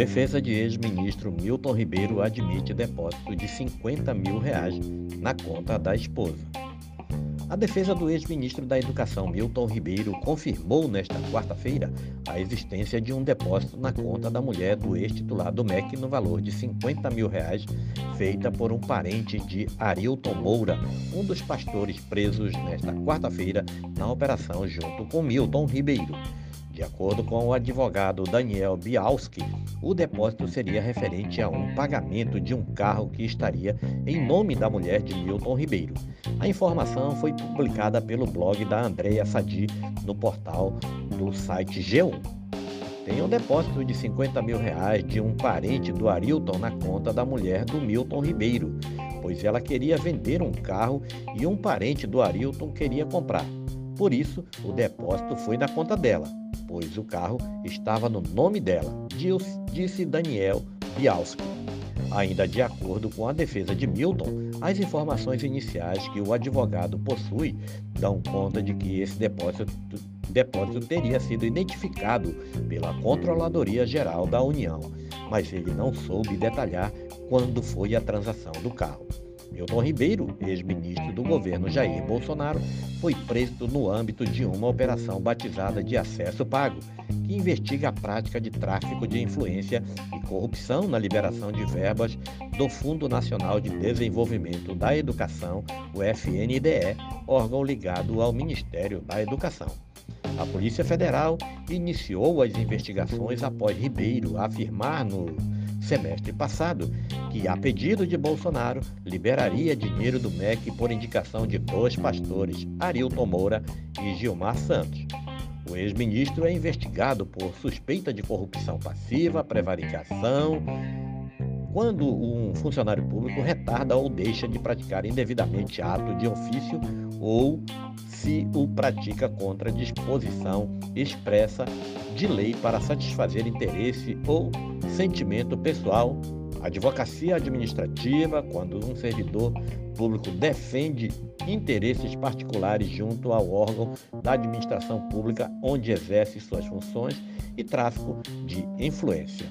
Defesa de ex-ministro Milton Ribeiro admite depósito de 50 mil reais na conta da esposa. A defesa do ex-ministro da Educação Milton Ribeiro confirmou nesta quarta-feira a existência de um depósito na conta da mulher do ex-titular do MEC no valor de 50 mil reais, feita por um parente de Arilton Moura, um dos pastores presos nesta quarta-feira na operação junto com Milton Ribeiro. De acordo com o advogado Daniel Bialski, o depósito seria referente a um pagamento de um carro que estaria em nome da mulher de Milton Ribeiro. A informação foi publicada pelo blog da Andrea Sadi no portal do site G1. Tem um depósito de 50 mil reais de um parente do Arilton na conta da mulher do Milton Ribeiro, pois ela queria vender um carro e um parente do Arilton queria comprar. Por isso, o depósito foi na conta dela pois o carro estava no nome dela, disse Daniel Bialski. Ainda de acordo com a defesa de Milton, as informações iniciais que o advogado possui dão conta de que esse depósito, depósito teria sido identificado pela Controladoria Geral da União, mas ele não soube detalhar quando foi a transação do carro. Milton Ribeiro, ex-ministro do governo Jair Bolsonaro, foi preso no âmbito de uma operação batizada de Acesso Pago, que investiga a prática de tráfico de influência e corrupção na liberação de verbas do Fundo Nacional de Desenvolvimento da Educação, o FNDE, órgão ligado ao Ministério da Educação. A Polícia Federal iniciou as investigações após Ribeiro afirmar no semestre passado que, a pedido de Bolsonaro, liberaria dinheiro do MEC por indicação de dois pastores, Arilton Moura e Gilmar Santos. O ex-ministro é investigado por suspeita de corrupção passiva, prevaricação, quando um funcionário público retarda ou deixa de praticar indevidamente ato de ofício ou se o pratica contra disposição expressa de lei para satisfazer interesse ou sentimento pessoal, advocacia administrativa, quando um servidor público defende interesses particulares junto ao órgão da administração pública onde exerce suas funções e tráfico de influência.